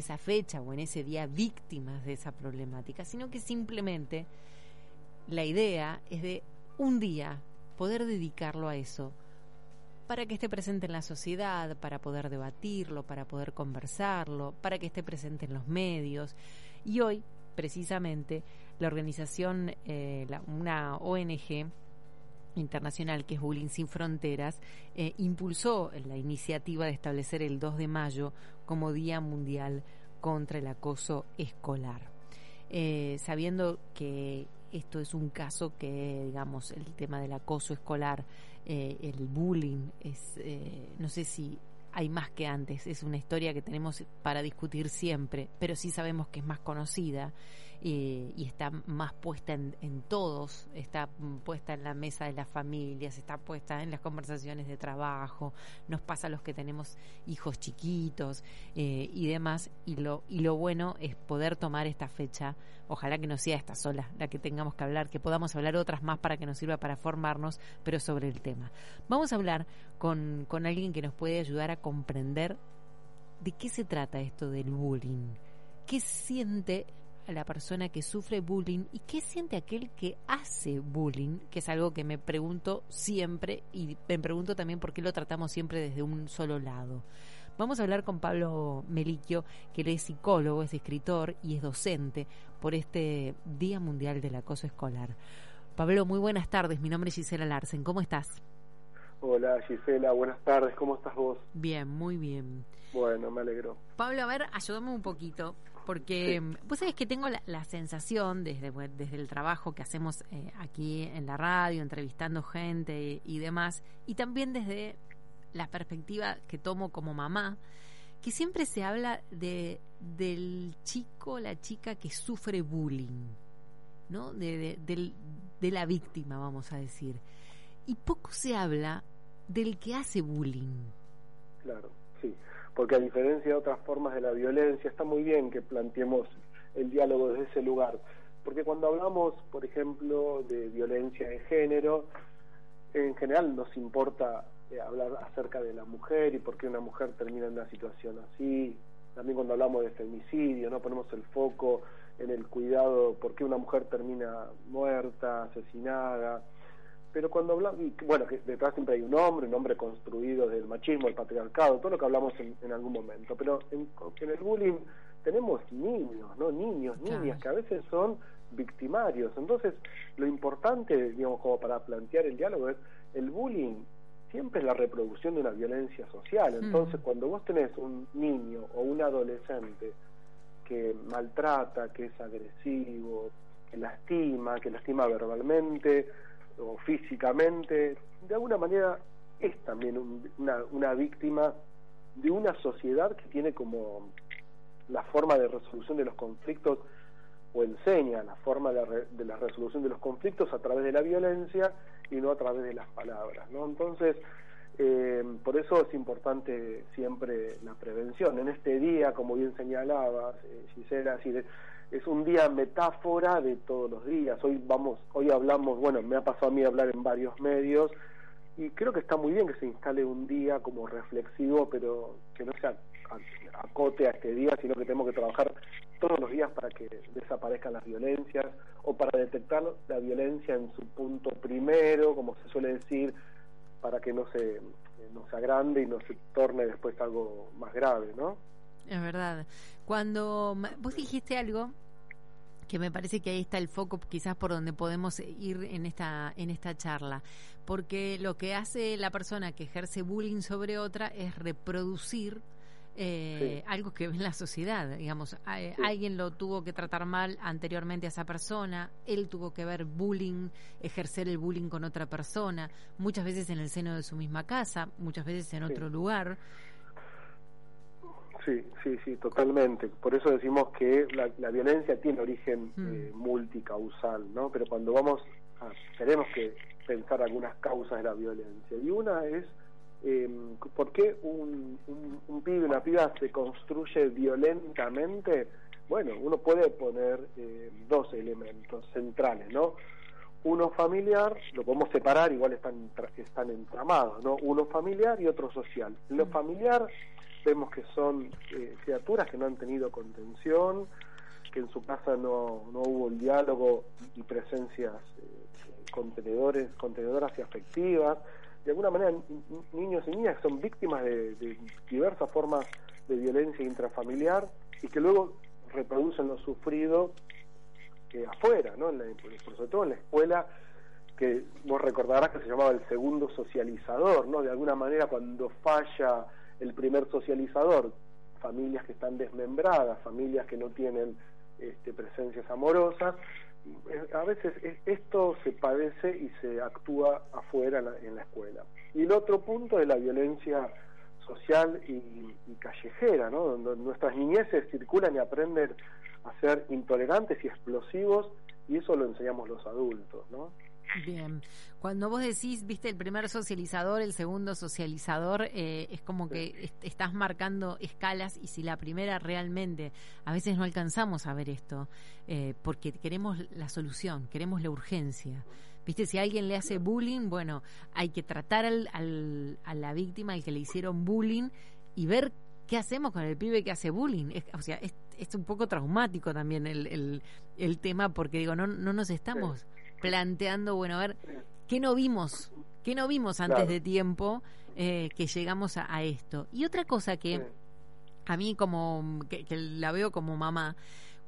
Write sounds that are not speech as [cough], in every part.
Esa fecha o en ese día víctimas de esa problemática, sino que simplemente la idea es de un día poder dedicarlo a eso para que esté presente en la sociedad, para poder debatirlo, para poder conversarlo, para que esté presente en los medios. Y hoy, precisamente, la organización, eh, una ONG internacional que es Bullying Sin Fronteras, eh, impulsó la iniciativa de establecer el 2 de mayo como Día Mundial contra el Acoso Escolar. Eh, sabiendo que esto es un caso que, digamos, el tema del acoso escolar, eh, el bullying, es, no sé si hay más que antes, es una historia que tenemos para discutir siempre, pero sí sabemos que es más conocida y está más puesta en, en, todos, está puesta en la mesa de las familias, está puesta en las conversaciones de trabajo, nos pasa a los que tenemos hijos chiquitos eh, y demás, y lo, y lo bueno es poder tomar esta fecha, ojalá que no sea esta sola la que tengamos que hablar, que podamos hablar otras más para que nos sirva para formarnos, pero sobre el tema. Vamos a hablar con, con alguien que nos puede ayudar a comprender de qué se trata esto del bullying, qué siente la persona que sufre bullying y qué siente aquel que hace bullying, que es algo que me pregunto siempre y me pregunto también por qué lo tratamos siempre desde un solo lado. Vamos a hablar con Pablo Meliquio, que él es psicólogo, es escritor y es docente por este Día Mundial del Acoso Escolar. Pablo, muy buenas tardes. Mi nombre es Gisela Larsen. ¿Cómo estás? Hola Gisela, buenas tardes. ¿Cómo estás vos? Bien, muy bien. Bueno, me alegro. Pablo, a ver, ayúdame un poquito porque sí. vos sabés que tengo la, la, sensación desde, desde el trabajo que hacemos eh, aquí en la radio, entrevistando gente y, y, demás, y también desde la perspectiva que tomo como mamá, que siempre se habla de del chico, la chica que sufre bullying, ¿no? De, de, de, de la víctima, vamos a decir. Y poco se habla del que hace bullying. Claro, sí porque a diferencia de otras formas de la violencia, está muy bien que planteemos el diálogo desde ese lugar, porque cuando hablamos, por ejemplo, de violencia de género, en general nos importa eh, hablar acerca de la mujer y por qué una mujer termina en una situación así, también cuando hablamos de femicidio, no ponemos el foco en el cuidado, por qué una mujer termina muerta, asesinada, pero cuando hablamos, bueno, que detrás siempre hay un hombre, un hombre construido del machismo, el patriarcado, todo lo que hablamos en, en algún momento, pero en, en, el bullying tenemos niños, ¿no? Niños, niñas, claro. que a veces son victimarios. Entonces, lo importante, digamos, como para plantear el diálogo es, el bullying siempre es la reproducción de una violencia social. Entonces, mm. cuando vos tenés un niño o un adolescente que maltrata, que es agresivo, que lastima, que lastima verbalmente, o físicamente, de alguna manera es también un, una, una víctima de una sociedad que tiene como la forma de resolución de los conflictos o enseña la forma de, de, la resolución de los conflictos a través de la violencia y no a través de las palabras, ¿no? Entonces, eh, por eso es importante siempre la prevención. En este día, como bien señalabas, eh, Gisela, así de, es un día metáfora de todos los días. Hoy vamos, hoy hablamos, bueno, me ha pasado a mí hablar en varios medios y creo que está muy bien que se instale un día como reflexivo, pero que no sea acote a este día, sino que tenemos que trabajar todos los días para que desaparezcan las violencias o para detectar la violencia en su punto primero, como se suele decir, para que no se no agrande y no se torne después algo más grave, ¿no? Es verdad. Cuando vos dijiste algo que me parece que ahí está el foco quizás por donde podemos ir en esta en esta charla, porque lo que hace la persona que ejerce bullying sobre otra es reproducir eh, sí. algo que ve en la sociedad, digamos, sí. alguien lo tuvo que tratar mal anteriormente a esa persona, él tuvo que ver bullying, ejercer el bullying con otra persona, muchas veces en el seno de su misma casa, muchas veces en otro lugar. Sí, sí, sí, totalmente. Por eso decimos que la, violencia tiene origen Mm. eh, multicausal, ¿no? Pero cuando vamos a, tenemos que pensar algunas causas de la violencia. Y una es eh, por qué un, un, un pibe, una piba se construye violentamente. Bueno, uno puede poner eh, dos elementos centrales, ¿no? Uno familiar, lo podemos separar, igual están, están entramados, ¿no? Uno familiar y otro social. Lo Mm. familiar vemos que son eh, criaturas que no han tenido contención, que en su casa no, no hubo el diálogo y presencias eh, contenedores, contenedoras y afectivas. De alguna manera, ni- ni- niños y niñas son víctimas de, diversas formas de violencia intrafamiliar y que luego reproducen lo sufrido eh, afuera, ¿no? En la- sobre todo en la escuela, que vos recordarás que se llamaba el segundo socializador, ¿no? De alguna manera cuando falla el primer socializador, familias que están desmembradas, familias que no tienen este, presencias amorosas, a veces es- esto se padece y se actúa afuera en la, escuela. Y el otro punto es la violencia social y, y callejera, ¿no? Donde nuestras niñeces circulan y aprenden a ser intolerantes y explosivos y eso lo enseñamos los adultos, ¿no? Bien, cuando vos decís, viste, el primer socializador, el segundo socializador, eh, es como que est- estás marcando escalas y si la primera realmente, a veces no alcanzamos a ver esto, eh, porque queremos la solución, queremos la urgencia. Viste, si a alguien le hace bullying, bueno, hay que tratar al, al- a la víctima, al que le hicieron bullying, y ver qué hacemos con el pibe que hace bullying. Es- o sea, es, es un poco traumático también el, el, el tema, porque digo, no, no nos estamos planteando, bueno, a ver, ¿qué no vimos? ¿Qué no vimos antes Claro. de tiempo eh, que llegamos a, a esto? Y otra cosa que Sí. a mí como, que, que la veo como mamá,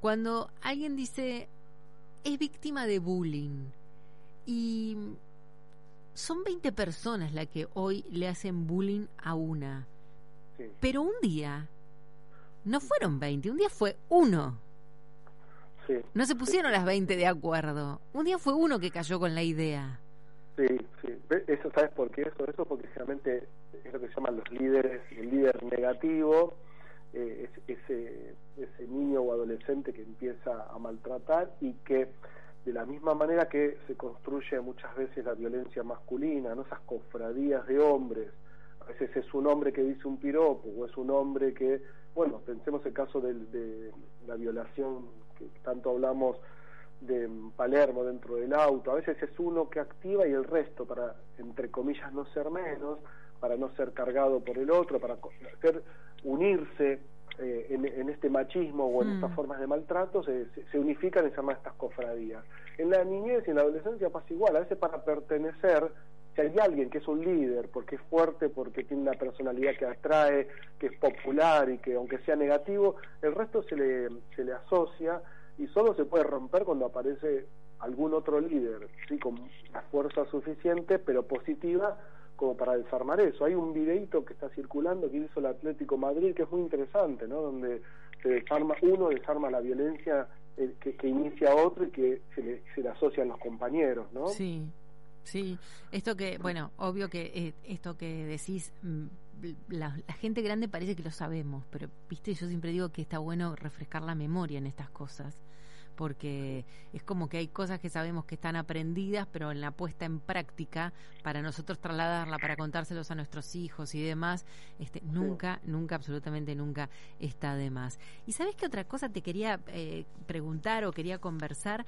cuando alguien dice, es víctima de bullying y son 20 personas las que hoy le hacen bullying a una, Sí. pero un día no fueron 20, un día fue uno. Sí. No se pusieron las 20 de acuerdo. Un día fue uno que cayó con la idea. Sí, sí. Eso, ¿sabes por qué? Eso, eso porque generalmente es lo que se llaman los líderes, el líder negativo, eh, es, ese, ese niño o adolescente que empieza a maltratar y que de la misma manera que se construye muchas veces la violencia masculina, ¿no? esas cofradías de hombres, a veces es un hombre que dice un piropo o es un hombre que, bueno, pensemos el caso del- de la violación que tanto hablamos de Palermo dentro del auto, a veces es uno que activa y el resto para, entre comillas, no ser menos, para no ser cargado por el otro, para hacer unirse eh, en, en este machismo o en Mm. estas formas de maltrato, se, se, se unifican y se llaman estas cofradías. En la niñez y en la adolescencia pasa igual, a veces para pertenecer, si hay alguien que es un líder, porque es fuerte, porque tiene una personalidad que atrae, que es popular y que aunque sea negativo, el resto se le, se le asocia y solo se puede romper cuando aparece algún otro líder, sí, con la fuerza suficiente, pero positiva, como para desarmar eso. Hay un videito que está circulando que hizo el Atlético Madrid que es muy interesante, ¿no? Donde se desarma, uno desarma la violencia eh, que, que inicia otro y que se le, se le asocian los compañeros, ¿no? Sí, sí. Esto que, bueno, obvio que eh, esto que decís, mm, la, la gente grande parece que lo sabemos, pero, viste, yo siempre digo que está bueno refrescar la memoria en estas cosas. Porque es como que hay cosas que sabemos que están aprendidas, pero en la puesta en práctica, para nosotros trasladarla, para contárselos a nuestros hijos y demás, este, nunca, nunca, absolutamente nunca está de más. ¿Y sabes qué otra cosa te quería eh, preguntar o quería conversar?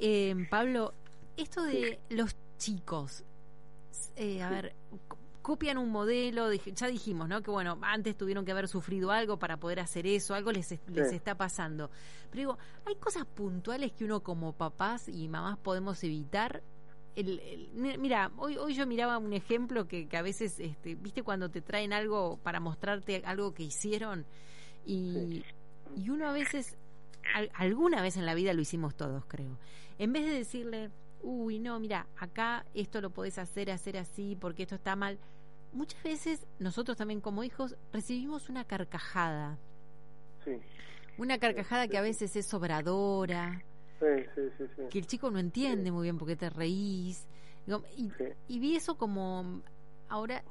Eh, Pablo, esto de los chicos, eh, a ver, co- copian un modelo, ya dijimos, ¿no? Que bueno, antes tuvieron que haber sufrido algo para poder hacer eso, algo les, es- les Sí. está pasando. Pero digo, hay cosas puntuales que uno como papás y mamás podemos evitar. El, el- mi- mira, hoy, hoy yo miraba un ejemplo que, que a veces, este, viste, cuando te traen algo para mostrarte algo que hicieron y, y uno a veces, al- alguna vez en la vida lo hicimos todos, creo. En vez de decirle, uy, no, mira, acá esto lo podés hacer, hacer así, porque esto está mal. Muchas veces nosotros también como hijos recibimos una carcajada, Sí, una carcajada que a veces es sobradora, sí, sí, sí. sí. que el chico no entiende muy bien por qué te reís. Y, y vi eso como, ahora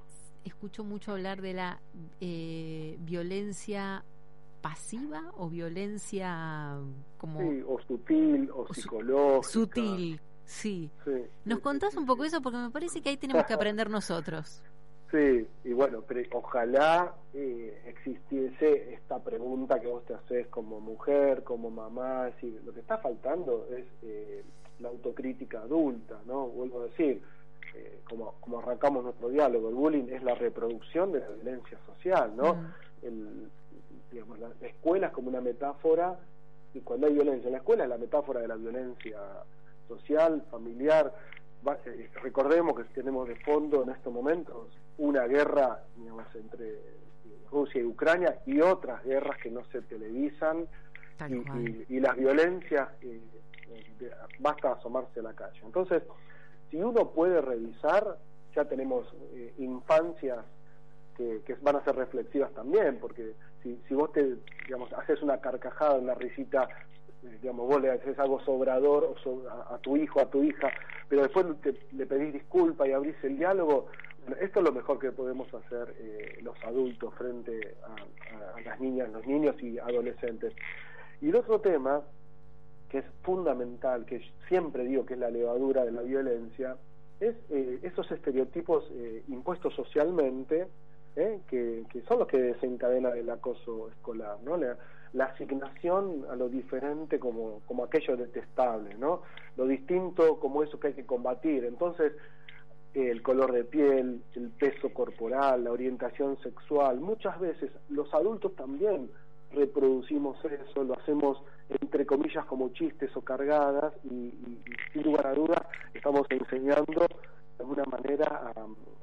escucho mucho hablar de la eh, violencia pasiva o violencia como... Sí, o sutil, o, psicológica. Sutil, sí. ¿Nos contás un poco eso? Porque me parece que ahí tenemos que aprender nosotros. [laughs] Sí, y bueno, pero ojalá eh, existiese esta pregunta que vos te haces como mujer, como mamá, es lo que está faltando es eh, la autocrítica adulta, ¿no? Vuelvo a decir, eh, como, como arrancamos nuestro diálogo, el bullying es la reproducción de la violencia social, ¿no? El, digamos, la, escuela es como una metáfora, y cuando hay violencia en la escuela es la metáfora de la violencia social, familiar. Eh, recordemos que tenemos de fondo en estos momentos una guerra digamos, entre Rusia y Ucrania y otras guerras que no se televisan y, las violencias, eh, basta asomarse a la calle. Entonces, si uno puede revisar, ya tenemos eh, infancias que, van a ser reflexivas también, porque si, si vos te, digamos, haces una carcajada, una risita, eh, digamos, vos le haces algo sobrador a, tu hijo, a tu hija, pero después le pedís disculpa y abrís el diálogo, esto es lo mejor que podemos hacer eh, los adultos frente a, a, las niñas, los niños y adolescentes. Y el otro tema que es fundamental, que siempre digo que es la levadura de la violencia, es eh, esos estereotipos eh, impuestos socialmente, eh, que, son los que desencadenan el acoso escolar, ¿no? La, asignación a lo diferente como, como aquello detestable, ¿no? Lo distinto como eso que hay que combatir. Entonces, el color de piel, el peso corporal, la orientación sexual, muchas veces los adultos también reproducimos eso, lo hacemos entre comillas como chistes o cargadas y, sin lugar a dudas estamos enseñando de alguna manera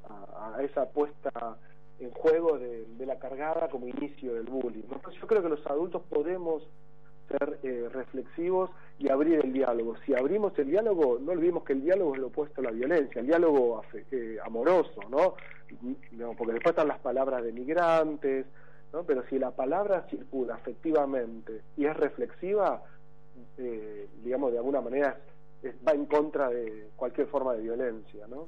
a, esa puesta en juego de, la cargada como inicio del bullying. yo creo que los adultos podemos ser eh, reflexivos y abrir el diálogo. Si abrimos el diálogo, no olvidemos que el diálogo es lo opuesto a la violencia, el diálogo eh, amoroso, ¿no? Porque después están las palabras de migrantes, pero si la palabra circula afectivamente y es reflexiva, eh, digamos, de alguna manera va en contra de cualquier forma de violencia, ¿no?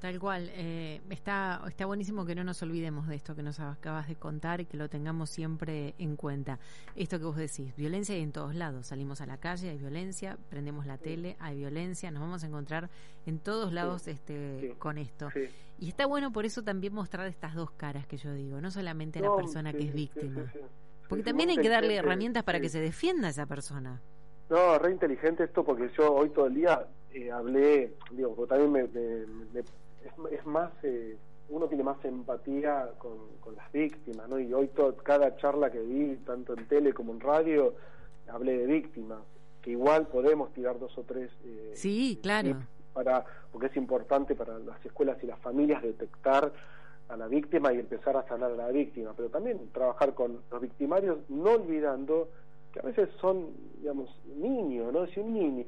Tal cual. Eh, está, está buenísimo que no nos olvidemos de esto que nos acabas de contar y que lo tengamos siempre en cuenta. Esto que vos decís, violencia hay en todos lados. Salimos a la calle, hay violencia, prendemos la tele, hay violencia, nos vamos a encontrar en todos lados este con esto. Y está bueno por eso también mostrar estas dos caras que yo digo, no solamente la persona que es víctima. Porque también hay que darle herramientas para que se defienda esa persona. No, re inteligente esto porque yo hoy todo el día eh, hablé, digo, también me, es, más, eh, uno tiene más empatía con, las víctimas, ¿no? Y hoy cada charla que di, tanto en tele como en radio, hablé de víctimas, que igual podemos tirar dos o tres. Eh, sí, claro. Para, porque es importante para las escuelas y las familias detectar a la víctima y empezar a sanar a la víctima, pero también trabajar con los victimarios, no olvidando que a veces son, digamos, niños, ¿no? Si un niño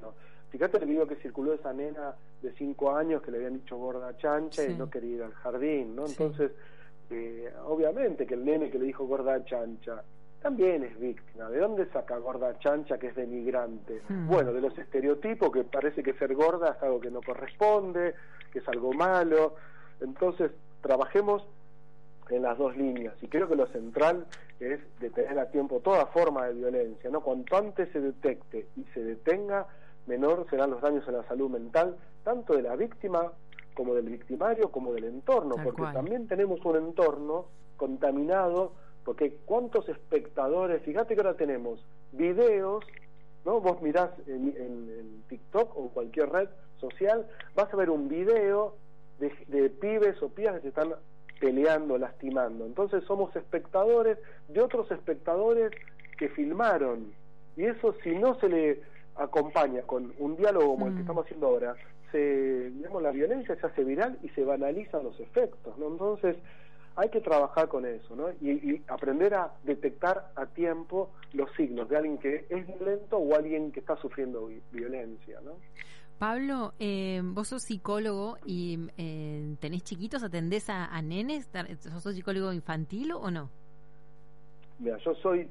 Fíjate el video que circuló de esa nena de cinco años que le habían dicho gorda chancha y no quería ir al jardín, ¿no? Entonces, eh, obviamente que el nene que le dijo gorda chancha también es víctima. ¿De dónde saca gorda chancha que es denigrante? Hmm. Bueno, de los estereotipos que parece que ser gorda es algo que no corresponde, que es algo malo. Entonces, trabajemos en las dos líneas y creo que lo central es detener a tiempo toda forma de violencia, ¿no? Cuanto antes se detecte y se detenga, menor serán los daños a la salud mental, tanto de la víctima como del victimario, como del entorno, porque también tenemos un entorno contaminado, porque cuántos espectadores, fíjate que ahora tenemos videos, ¿no? Vos mirás en, TikTok o cualquier red social, vas a ver un video de, de pibes o pibas que se están peleando, lastimando. Entonces somos espectadores de otros espectadores que filmaron. Y eso si no se le acompaña con un diálogo como el que mm. estamos haciendo ahora, se, digamos, la violencia se hace viral y se banalizan los efectos, ¿no? Entonces, hay que trabajar con eso, ¿no? Y, aprender a detectar a tiempo los signos de alguien que es violento o alguien que está sufriendo violencia, ¿no? Pablo, eh, vos sos psicólogo y eh, tenés chiquitos, atendés a, a nenes, ¿sos psicólogo infantil o no? Mira, yo soy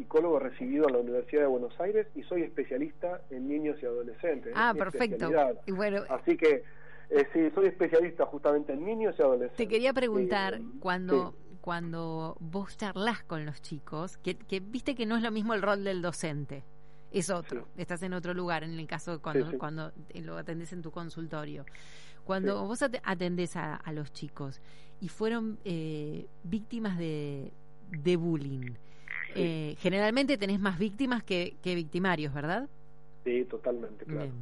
psicólogo recibido en la Universidad de Buenos Aires y soy especialista en niños y adolescentes. Ah, perfecto. Y bueno, Así que eh, sí, soy especialista justamente en niños y adolescentes. Te quería preguntar, cuando, cuando vos charlas con los chicos, que, que, viste que no es lo mismo el rol del docente, es otro, estás en otro lugar en el caso de cuando, cuando lo atendés en tu consultorio. Cuando vos atendés a, a, los chicos y fueron eh, víctimas de, de bullying, eh, generalmente tenés más víctimas que, que, victimarios, ¿verdad? Sí, totalmente, claro.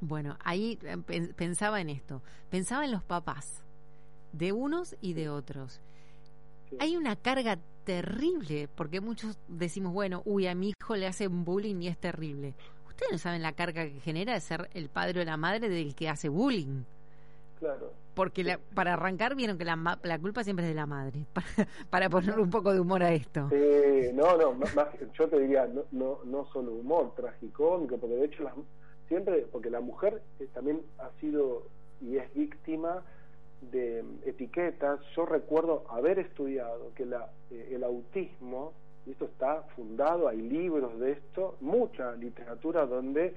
Bueno, ahí eh, pensaba en esto, pensaba en los papás, de unos y de otros. Hay una carga terrible, porque muchos decimos, bueno, uy, a mi hijo le hacen bullying y es terrible. Ustedes no saben la carga que genera de ser el padre o la madre del que hace bullying. Claro. Porque para arrancar vieron que la, la, culpa siempre es de la madre, [laughs] para, poner un poco de humor a esto. no, no, más, yo te diría, no, no, no solo humor, tragicómico, porque de hecho siempre, porque la mujer eh, también ha sido y es víctima de etiquetas, yo recuerdo haber estudiado que la, eh, el autismo, y esto está fundado, hay libros de esto, mucha literatura donde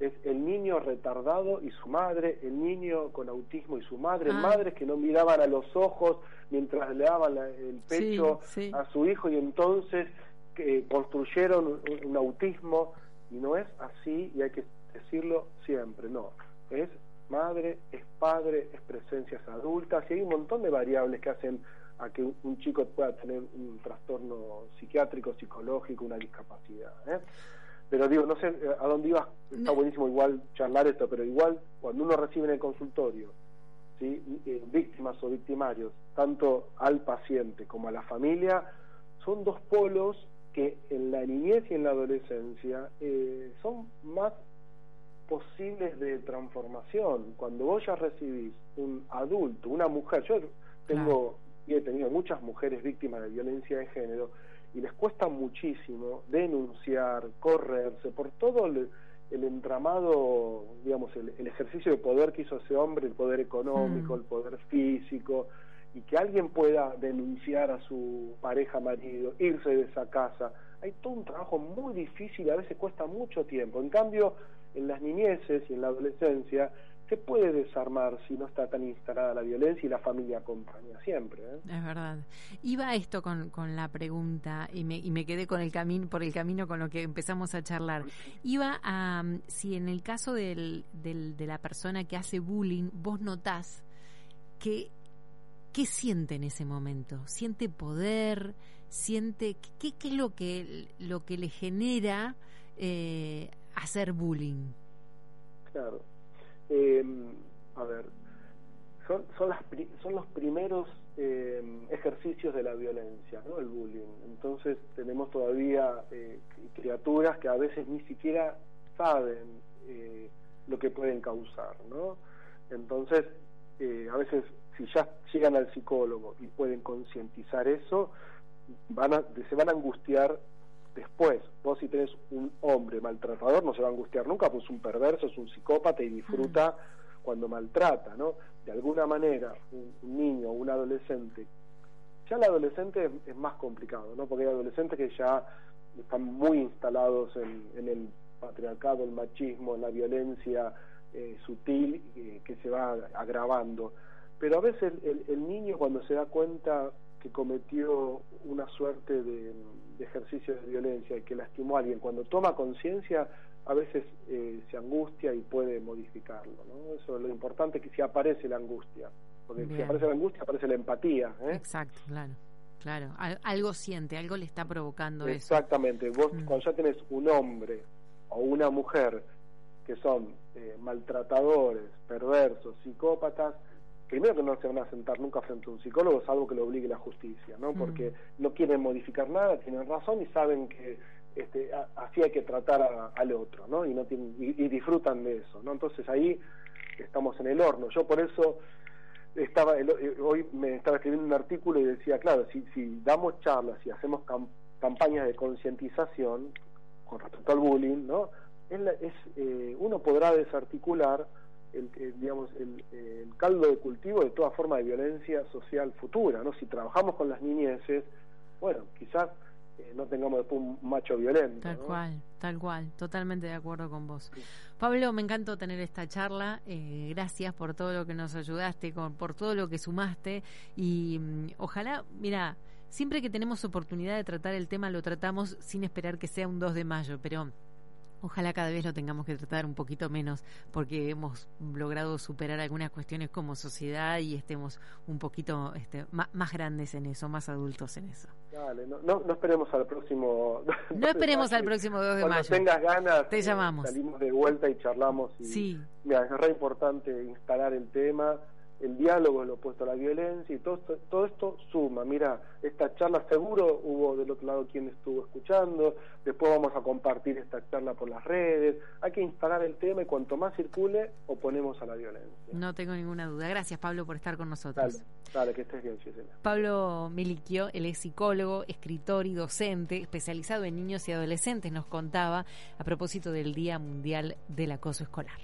es el niño retardado y su madre, el niño con autismo y su madre, ah. madres que no miraban a los ojos mientras le daban el pecho a su hijo y entonces que construyeron un autismo y no es así y hay que decirlo siempre, no, es madre, es padre, es presencias adultas y hay un montón de variables que hacen a que un, chico pueda tener un trastorno psiquiátrico, psicológico, una discapacidad. ¿eh? Pero digo, no sé eh, a dónde ibas, está buenísimo igual charlar esto, pero igual cuando uno recibe en el consultorio ¿sí? Eh, víctimas o victimarios, tanto al paciente como a la familia, son dos polos que en la niñez y en la adolescencia son más posibles de transformación. Cuando vos ya recibís un adulto, una mujer, yo tengo y he tenido muchas mujeres víctimas de violencia de género y les cuesta muchísimo denunciar, correrse por todo el, entramado, digamos, el, ejercicio de poder que hizo ese hombre, el poder económico, mm. el poder físico, y que alguien pueda denunciar a su pareja marido, irse de esa casa. Hay todo un trabajo muy difícil, a veces cuesta mucho tiempo. En cambio, en las niñeces y en la adolescencia se puede desarmar si no está tan instalada la violencia y la familia acompaña siempre. ¿eh? Es verdad. Iba esto con, con la pregunta y me, y me quedé con el camino por el camino con lo que empezamos a charlar. Iba a si en el caso del, del, de la persona que hace bullying vos notás que qué siente en ese momento, siente poder, siente qué, qué es lo que lo que le genera eh, hacer bullying. Claro. Eh, a ver, son, son, las, son los primeros eh, ejercicios de la violencia, ¿no? El bullying. Entonces tenemos todavía eh, criaturas que a veces ni siquiera saben eh, lo que pueden causar, ¿no? Entonces, a veces si ya llegan al psicólogo y pueden concientizar eso, van a, se van a angustiar después. Vos si tenés un hombre maltratador no se va a angustiar nunca, pues es un perverso, es un psicópata y disfruta mm. cuando maltrata, ¿no? De alguna manera, un, niño o un adolescente, ya el adolescente es, más complicado, ¿no? Porque hay adolescentes que ya están muy instalados en, el patriarcado, el machismo, en la violencia eh, sutil eh, que se va agravando. Pero a veces el, el niño cuando se da cuenta que cometió una suerte de, ejercicio de violencia y que lastimó a alguien, cuando toma conciencia, a veces eh, se angustia y puede modificarlo. ¿no? Eso es lo importante, que si aparece la angustia. Porque si aparece la angustia, aparece la empatía. ¿eh? Exacto, claro. Claro, algo siente, algo le está provocando eso. Exactamente, vos mm. cuando ya tenés un hombre o una mujer que son eh, maltratadores, perversos, psicópatas, primero que no se van a sentar nunca frente a un psicólogo, salvo que lo obligue la justicia, ¿no? Mm. Porque no quieren modificar nada, tienen razón y saben que este, así hay que tratar al otro, ¿no? Y, no tienen, y, disfrutan de eso, ¿no? Entonces ahí estamos en el horno. Yo por eso estaba eh, hoy me estaba escribiendo un artículo y decía, claro, si, si damos charlas y hacemos campañas de concientización con respecto al bullying, ¿no? Es, es eh, uno podrá desarticular el, digamos, el, caldo de cultivo de toda forma de violencia social futura, ¿no? Si trabajamos con las niñeces, bueno, quizás eh, no tengamos después un macho violento. Tal cual, tal cual, totalmente de acuerdo con vos. Pablo, me encantó tener esta charla, eh, gracias por todo lo que nos ayudaste, con, por todo lo que sumaste y mm, ojalá, mira, siempre que tenemos oportunidad de tratar el tema lo tratamos sin esperar que sea un 2 de mayo, pero Ojalá cada vez lo tengamos que tratar un poquito menos porque hemos logrado superar algunas cuestiones como sociedad y estemos un poquito este, más, grandes en eso, más adultos en eso. Dale, no, no, esperemos al próximo. No esperemos al próximo [laughs] 2 de Cuando mayo. tengas ganas, te llamamos. salimos de vuelta y charlamos. Y, sí. Mira, es re importante instalar el tema el diálogo es lo opuesto a la violencia y todo esto, todo esto suma. Mira, esta charla seguro hubo del otro lado quien estuvo escuchando, después vamos a compartir esta charla por las redes, hay que instalar el tema y cuanto más circule, oponemos a la violencia. No tengo ninguna duda. Gracias Pablo por estar con nosotros. Dale, dale que estés bien, Gisela. Pablo Miliquio, él es psicólogo, escritor y docente, especializado en niños y adolescentes, nos contaba a propósito del Día Mundial del Acoso Escolar.